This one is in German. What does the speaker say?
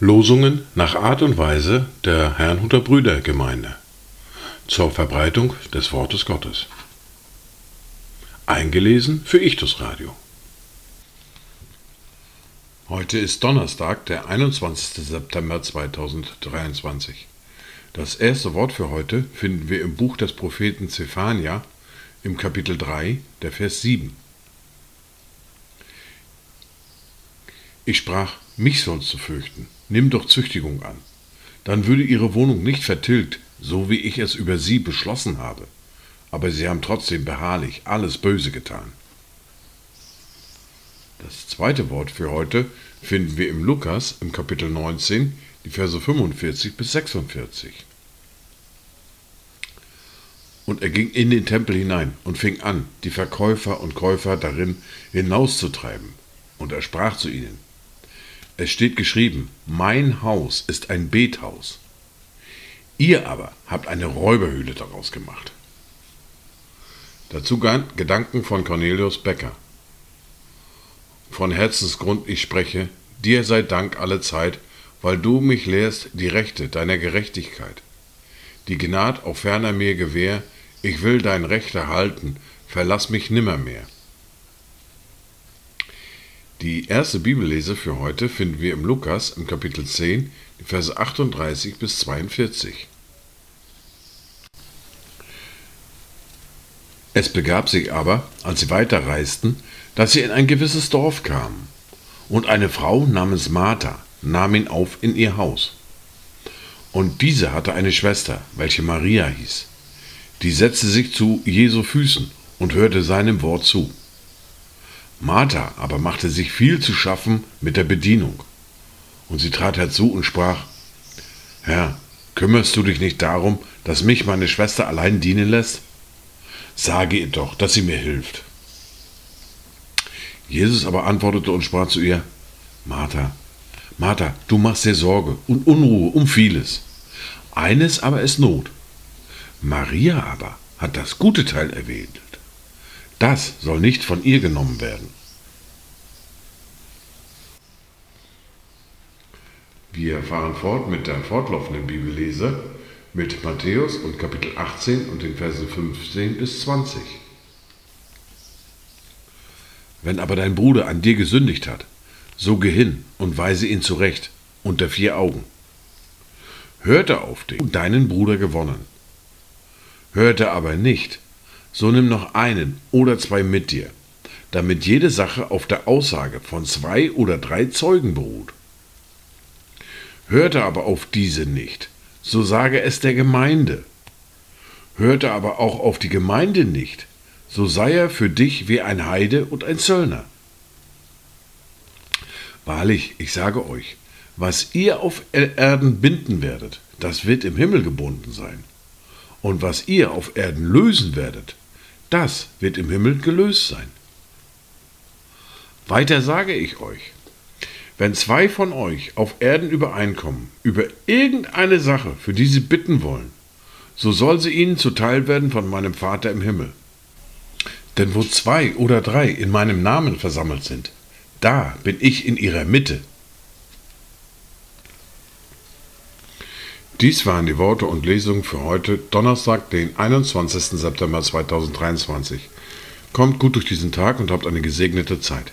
Losungen nach Art und Weise der Herrnhuter Brüdergemeinde zur Verbreitung des Wortes Gottes. Eingelesen für Ichtus Radio. Heute ist Donnerstag, der 21. September 2023. Das erste Wort für heute finden wir im Buch des Propheten Zephania im Kapitel 3, der Vers 7. Ich sprach, mich sollst du fürchten, nimm doch Züchtigung an. Dann würde ihre Wohnung nicht vertilgt, so wie ich es über sie beschlossen habe. Aber sie haben trotzdem beharrlich alles Böse getan. Das zweite Wort für heute finden wir im Lukas im Kapitel 19, die Verse 45 bis 46. Und er ging in den Tempel hinein und fing an, die Verkäufer und Käufer darin hinauszutreiben. Und er sprach zu ihnen, es steht geschrieben, mein Haus ist ein Bethaus. Ihr aber habt eine Räuberhöhle daraus gemacht. Dazu Gedanken von Cornelius Becker. Von Herzensgrund ich spreche, dir sei Dank alle Zeit, weil du mich lehrst die Rechte deiner Gerechtigkeit. Die Gnad auch ferner mir gewähr, ich will dein Recht erhalten, verlass mich nimmermehr. Die erste Bibellese für heute finden wir im Lukas im Kapitel 10, die Verse 38 bis 42. Es begab sich aber, als sie weiterreisten, dass sie in ein gewisses Dorf kamen. Und eine Frau namens Martha nahm ihn auf in ihr Haus. Und diese hatte eine Schwester, welche Maria hieß. Die setzte sich zu Jesu Füßen und hörte seinem Wort zu. Martha aber machte sich viel zu schaffen mit der Bedienung. Und sie trat herzu und sprach, Herr, kümmerst du dich nicht darum, dass mich meine Schwester allein dienen lässt? Sage ihr doch, dass sie mir hilft. Jesus aber antwortete und sprach zu ihr, Martha, Martha, du machst dir Sorge und Unruhe um vieles. Eines aber ist Not. Maria aber hat das gute Teil erwählt. Das soll nicht von ihr genommen werden. Wir fahren fort mit der fortlaufenden Bibellese mit Matthäus und Kapitel 18 und den Versen 15 bis 20. Wenn aber dein Bruder an dir gesündigt hat, so geh hin und weise ihn zurecht unter vier Augen. Hörte auf dich deinen Bruder gewonnen. Hörte aber nicht, so nimm noch einen oder zwei mit dir, damit jede Sache auf der Aussage von zwei oder drei Zeugen beruht. Hörte aber auf diese nicht, so sage es der Gemeinde. Hörte aber auch auf die Gemeinde nicht, so sei er für dich wie ein Heide und ein Zöllner. Wahrlich, ich sage euch, was ihr auf Erden binden werdet, das wird im Himmel gebunden sein. Und was ihr auf Erden lösen werdet, das wird im Himmel gelöst sein. Weiter sage ich euch, wenn zwei von euch auf Erden übereinkommen über irgendeine Sache, für die sie bitten wollen, so soll sie ihnen zuteil werden von meinem Vater im Himmel. Denn wo zwei oder drei in meinem Namen versammelt sind, da bin ich in ihrer Mitte. Dies waren die Worte und Lesungen für heute, Donnerstag, den 21. September 2023. Kommt gut durch diesen Tag und habt eine gesegnete Zeit.